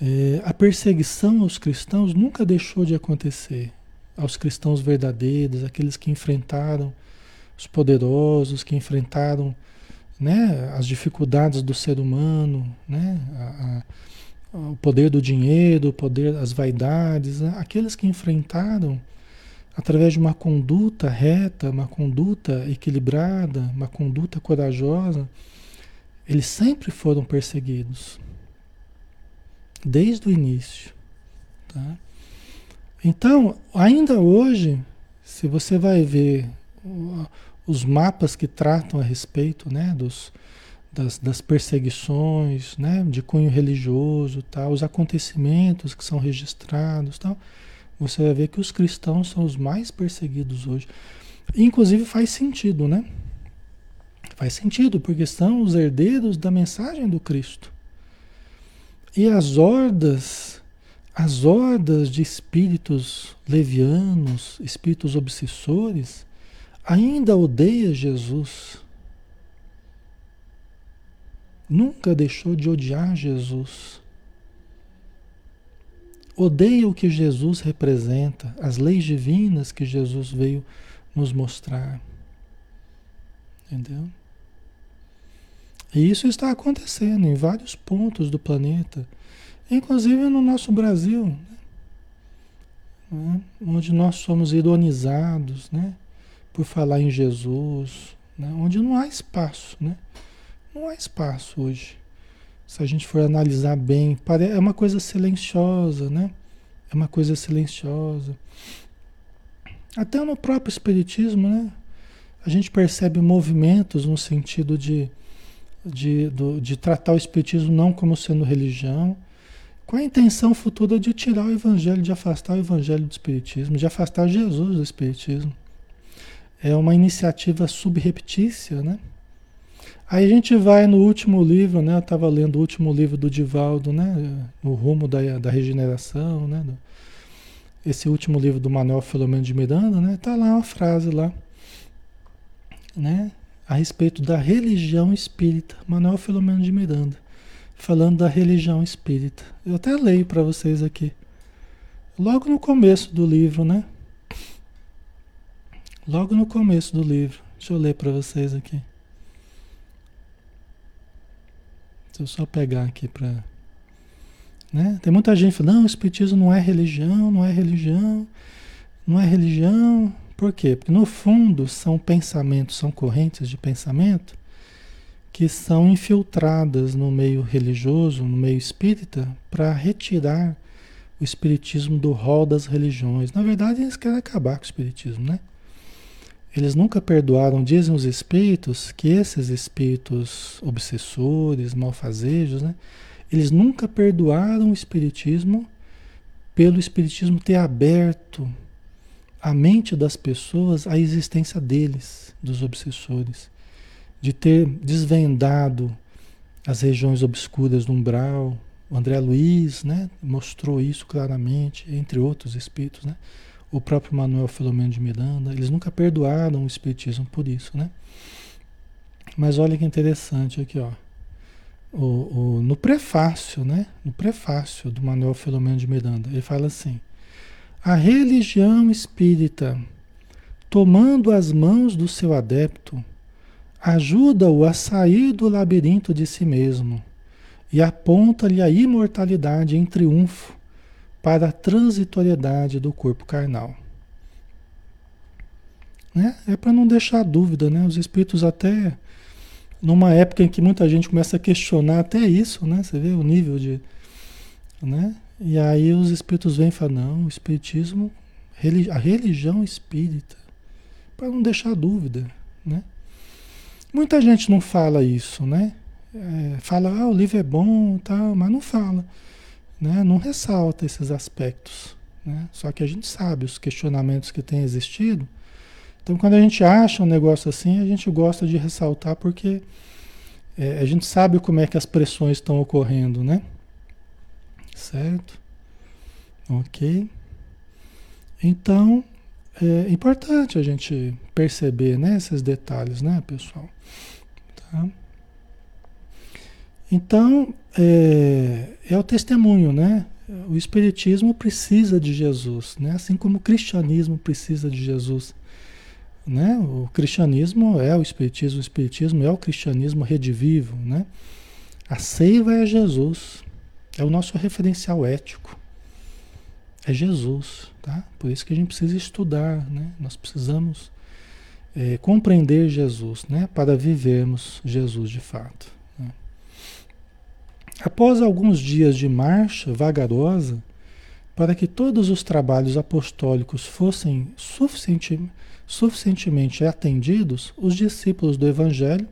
É, a perseguição aos cristãos nunca deixou de acontecer. Aos cristãos verdadeiros, aqueles que enfrentaram os poderosos, que enfrentaram né, as dificuldades do ser humano, né, a, a, o poder do dinheiro, o poder, as vaidades, né, aqueles que enfrentaram através de uma conduta reta, uma conduta equilibrada, uma conduta corajosa, eles sempre foram perseguidos desde o início. Tá? Então, ainda hoje, se você vai ver os mapas que tratam a respeito né, dos, das, das, perseguições né, de cunho religioso, tá, os acontecimentos que são registrados, tal, você vai ver que os cristãos são os mais perseguidos hoje. Inclusive faz sentido, né? Faz sentido, porque são os herdeiros da mensagem do Cristo. E as hordas, as hordas de espíritos levianos, espíritos obsessores, ainda odeia Jesus. Nunca deixou de odiar Jesus. Odeia o que Jesus representa, as leis divinas que Jesus veio nos mostrar. Entendeu? E isso está acontecendo em vários pontos do planeta, inclusive no nosso Brasil, né? onde nós somos ironizados né? por falar em Jesus, né? onde não há espaço, né? não há espaço hoje. Se a gente for analisar bem, é uma coisa silenciosa, né? É uma coisa silenciosa. Até no próprio Espiritismo, né? A gente percebe movimentos no sentido de de, do, de tratar o Espiritismo não como sendo religião, com a intenção futura de tirar o Evangelho, de afastar o Evangelho do Espiritismo, de afastar Jesus do Espiritismo. É uma iniciativa subreptícia, né? Aí a gente vai no último livro, né? Eu estava lendo o último livro do Divaldo, né? No rumo da, da regeneração, né? Esse último livro do Manuel Filomeno de Miranda, né? Tá lá uma frase lá, né? A respeito da religião espírita, Manuel Filomeno de Miranda, falando da religião espírita. Eu até leio para vocês aqui. Logo no começo do livro, né? Logo no começo do livro. Deixa eu ler para vocês aqui. Deixa eu só pegar aqui para. Né? Tem muita gente falando, não, o Espiritismo não é religião, não é religião, não é religião. Por quê? Porque no fundo são pensamentos, são correntes de pensamento que são infiltradas no meio religioso, no meio espírita, para retirar o espiritismo do rol das religiões. Na verdade, eles querem acabar com o espiritismo, né? Eles nunca perdoaram, dizem os espíritos, que esses espíritos obsessores, malfazejos, né? Eles nunca perdoaram o espiritismo pelo espiritismo ter aberto a mente das pessoas a existência deles, dos obsessores, de ter desvendado as regiões obscuras do umbral, O André Luiz, né, mostrou isso claramente, entre outros espíritos, né? O próprio Manuel Filomeno de Miranda, eles nunca perdoaram o espiritismo por isso, né? Mas olha que interessante aqui, ó. O, o, no prefácio, né? No prefácio do Manuel Filomeno de Miranda, ele fala assim: a religião espírita, tomando as mãos do seu adepto, ajuda-o a sair do labirinto de si mesmo e aponta-lhe a imortalidade em triunfo para a transitoriedade do corpo carnal. Né? É para não deixar dúvida, né? Os espíritos até numa época em que muita gente começa a questionar até isso, né? Você vê o nível de, né? E aí os espíritos vêm e falam, não, o espiritismo, a religião espírita, para não deixar dúvida, né? Muita gente não fala isso, né? É, fala, ah, o livro é bom tal, mas não fala, né? Não ressalta esses aspectos, né? Só que a gente sabe os questionamentos que têm existido. Então, quando a gente acha um negócio assim, a gente gosta de ressaltar porque é, a gente sabe como é que as pressões estão ocorrendo, né? Certo? Ok. Então, é importante a gente perceber né, esses detalhes, né, pessoal? Tá? Então, é, é o testemunho, né? O Espiritismo precisa de Jesus, né? assim como o cristianismo precisa de Jesus. Né? O cristianismo é o Espiritismo, o Espiritismo é o cristianismo redivivo. Né? A seiva é Jesus, é o nosso referencial ético. É Jesus, tá? Por isso que a gente precisa estudar, né? Nós precisamos é, compreender Jesus, né? Para vivermos Jesus de fato. Né? Após alguns dias de marcha vagarosa, para que todos os trabalhos apostólicos fossem suficiente, suficientemente atendidos, os discípulos do Evangelho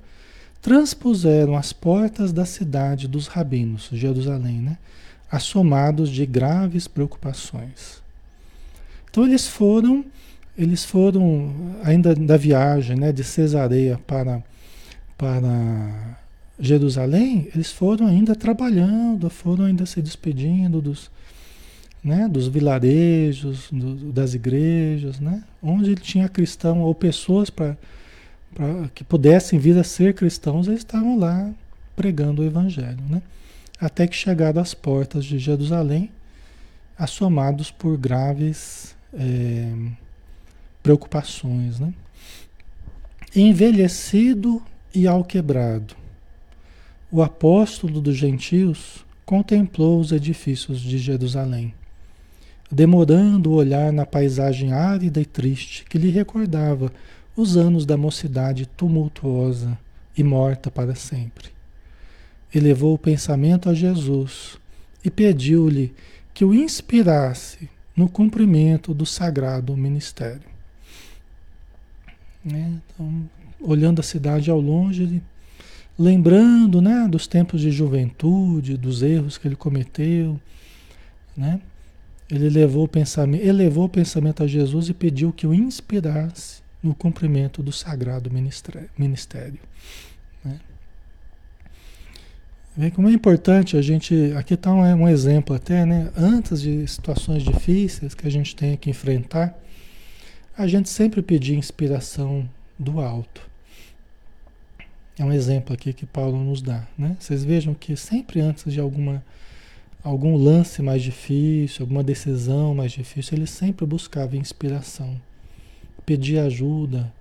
transpuseram as portas da cidade dos rabinos, Jerusalém, né? assomados de graves preocupações. Então eles foram, eles foram ainda da viagem, né, de Cesareia para para Jerusalém, eles foram ainda trabalhando, foram ainda se despedindo dos, né, dos vilarejos, do, das igrejas, né, onde tinha cristão ou pessoas para que pudessem vir a ser cristãos, eles estavam lá pregando o evangelho, né? até que chegaram às portas de Jerusalém, assomados por graves é, preocupações. Né? Envelhecido e alquebrado, o apóstolo dos gentios contemplou os edifícios de Jerusalém, demorando o olhar na paisagem árida e triste que lhe recordava os anos da mocidade tumultuosa e morta para sempre elevou o pensamento a Jesus e pediu-lhe que o inspirasse no cumprimento do sagrado ministério. Né? Então, olhando a cidade ao longe, lembrando né, dos tempos de juventude, dos erros que ele cometeu, né? ele elevou o pensamento, elevou o pensamento a Jesus e pediu que o inspirasse no cumprimento do sagrado ministério. Né? Vê como é importante a gente. Aqui está um, um, exemplo até, né? Antes de situações difíceis que a gente tem que enfrentar, a gente sempre pedir inspiração do alto. É um exemplo aqui que Paulo nos dá, né? Vocês vejam que sempre antes de alguma algum lance mais difícil, alguma decisão mais difícil, ele sempre buscava inspiração, pedia ajuda,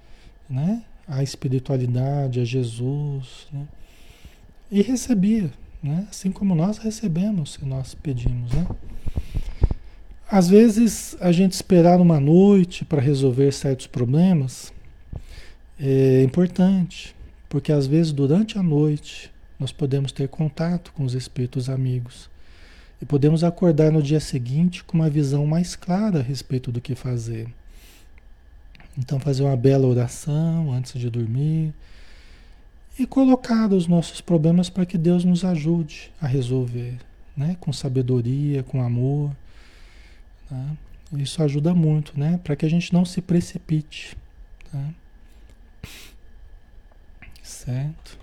né? A espiritualidade, a Jesus, né? e recebia, né? assim como nós recebemos se nós pedimos. Né? Às vezes, a gente esperar uma noite para resolver certos problemas é importante, porque às vezes durante a noite nós podemos ter contato com os espíritos amigos e podemos acordar no dia seguinte com uma visão mais clara a respeito do que fazer. Então, fazer uma bela oração antes de dormir e colocar os nossos problemas para que Deus nos ajude a resolver, né? Com sabedoria, com amor. Tá? Isso ajuda muito, né? Para que a gente não se precipite. Tá? Certo?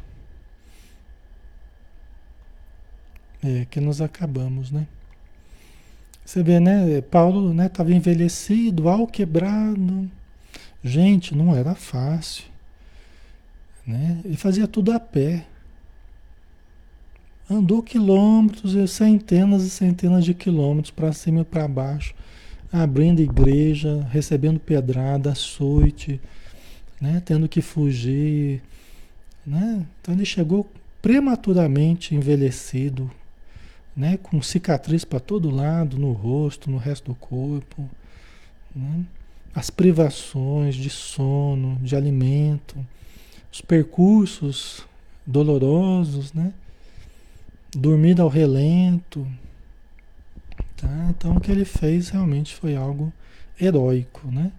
É, que nós acabamos, né? Você vê, né? Paulo estava né, envelhecido, ao quebrado. Gente, não era fácil. Né? Ele fazia tudo a pé. Andou quilômetros, centenas e centenas de quilômetros para cima e para baixo, abrindo igreja, recebendo pedrada, açoite, né? tendo que fugir. Né? Então ele chegou prematuramente envelhecido, né? com cicatriz para todo lado, no rosto, no resto do corpo. Né? As privações de sono, de alimento, os percursos dolorosos, né? dormir ao relento. Tá? Então o que ele fez realmente foi algo heróico, né?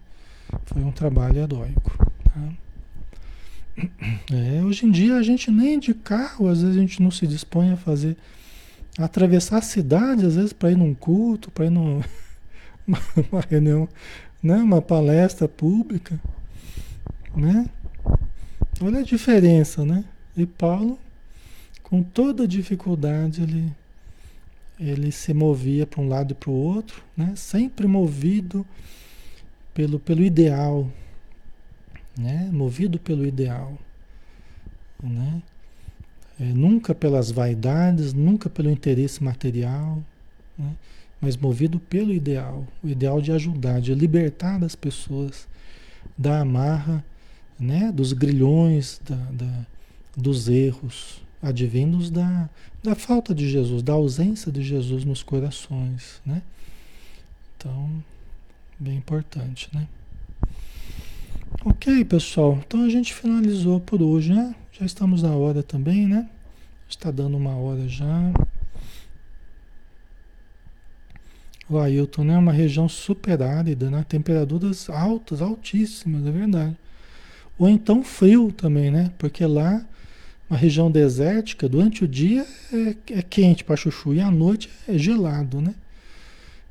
Foi um trabalho heróico. Tá? É, hoje em dia a gente nem de carro, às vezes a gente não se dispõe a fazer, a atravessar a cidade, às vezes para ir num culto, para ir numa uma reunião, né? uma palestra pública, né? Olha a diferença, né? E Paulo com toda dificuldade ele, ele se movia para um lado e para o outro, né? sempre movido pelo, pelo ideal, né? movido pelo ideal. Né? É, nunca pelas vaidades, nunca pelo interesse material, né? Mas movido pelo ideal, o ideal de ajudar, de libertar as pessoas da amarra, né? dos grilhões, da, da dos erros, advindos da, da falta de Jesus, da ausência de Jesus nos corações, né? Então, bem importante, né? Ok, pessoal. Então a gente finalizou por hoje, né? Já estamos na hora também, né? Está dando uma hora já. O Ailton, né? Uma região super árida, né? Temperaturas altas, altíssimas, é verdade. Ou então frio também, né? Porque lá uma região desértica, durante o dia é, é quente para chuchu e à noite é gelado, né?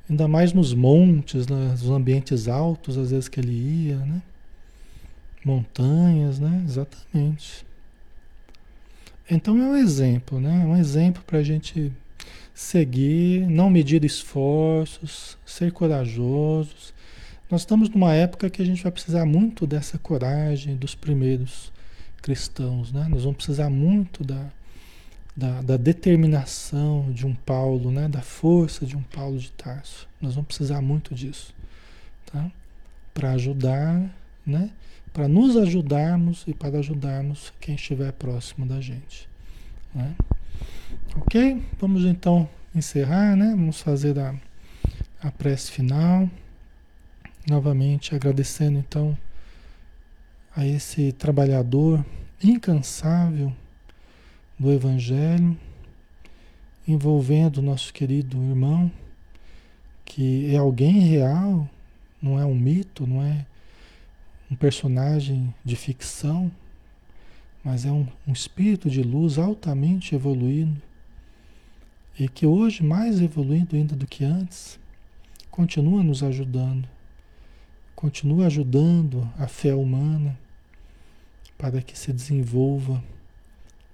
Ainda mais nos montes, nos ambientes altos, às vezes que ele ia, né? Montanhas, né? Exatamente. Então é um exemplo, né? É um exemplo para a gente seguir, não medir esforços, ser corajosos. Nós estamos numa época que a gente vai precisar muito dessa coragem dos primeiros cristãos. Né? Nós vamos precisar muito da, da, da, determinação de um Paulo, né? da força de um Paulo de Tarso. Nós vamos precisar muito disso. Tá? Para ajudar, né? para nos ajudarmos e para ajudarmos quem estiver próximo da gente. Né? Ok? Vamos então encerrar, né? Vamos fazer a, a prece final. Novamente agradecendo então a esse trabalhador incansável do Evangelho, envolvendo nosso querido irmão, que é alguém real, não é um mito, não é um personagem de ficção, mas é um, um espírito de luz altamente evoluído e que hoje, mais evoluído ainda do que antes, continua nos ajudando, continua ajudando a fé humana para que se desenvolva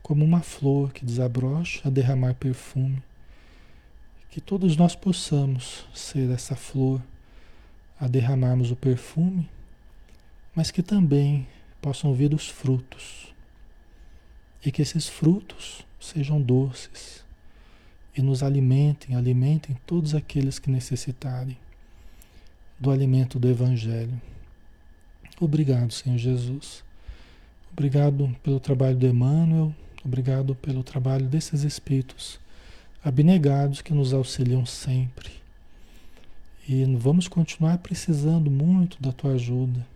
como uma flor que desabrocha a derramar perfume. Que todos nós possamos ser essa flor a derramarmos o perfume, mas que também possam vir os frutos. E que esses frutos sejam doces e nos alimentem, alimentem todos aqueles que necessitarem do alimento do Evangelho. Obrigado, Senhor Jesus Obrigado pelo trabalho do Emmanuel, obrigado pelo trabalho desses espíritos abnegados que nos auxiliam sempre. E vamos continuar precisando muito da tua ajuda,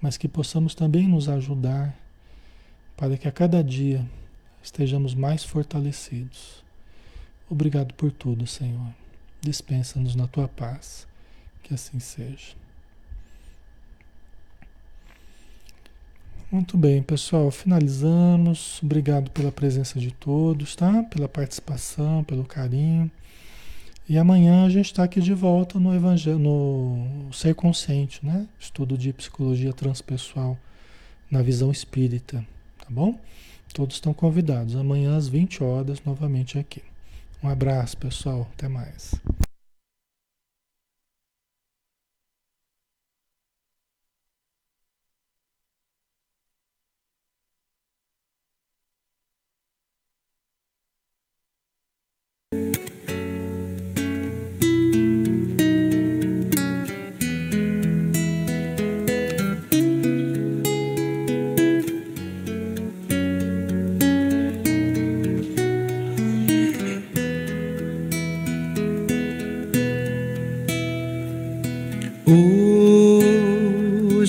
mas que possamos também nos ajudar para que a cada dia estejamos mais fortalecidos. Obrigado por tudo, Senhor. Dispensa-nos na tua paz. Que assim seja. Muito bem, pessoal. Finalizamos. Obrigado pela presença de todos, tá? Pela participação, pelo carinho. E amanhã a gente está aqui de volta no Evangelho, no Ser Consciente, né? Estudo de psicologia transpessoal na visão espírita, tá bom? Todos estão convidados. Amanhã às 20 horas, novamente aqui. Um abraço, pessoal. Até mais.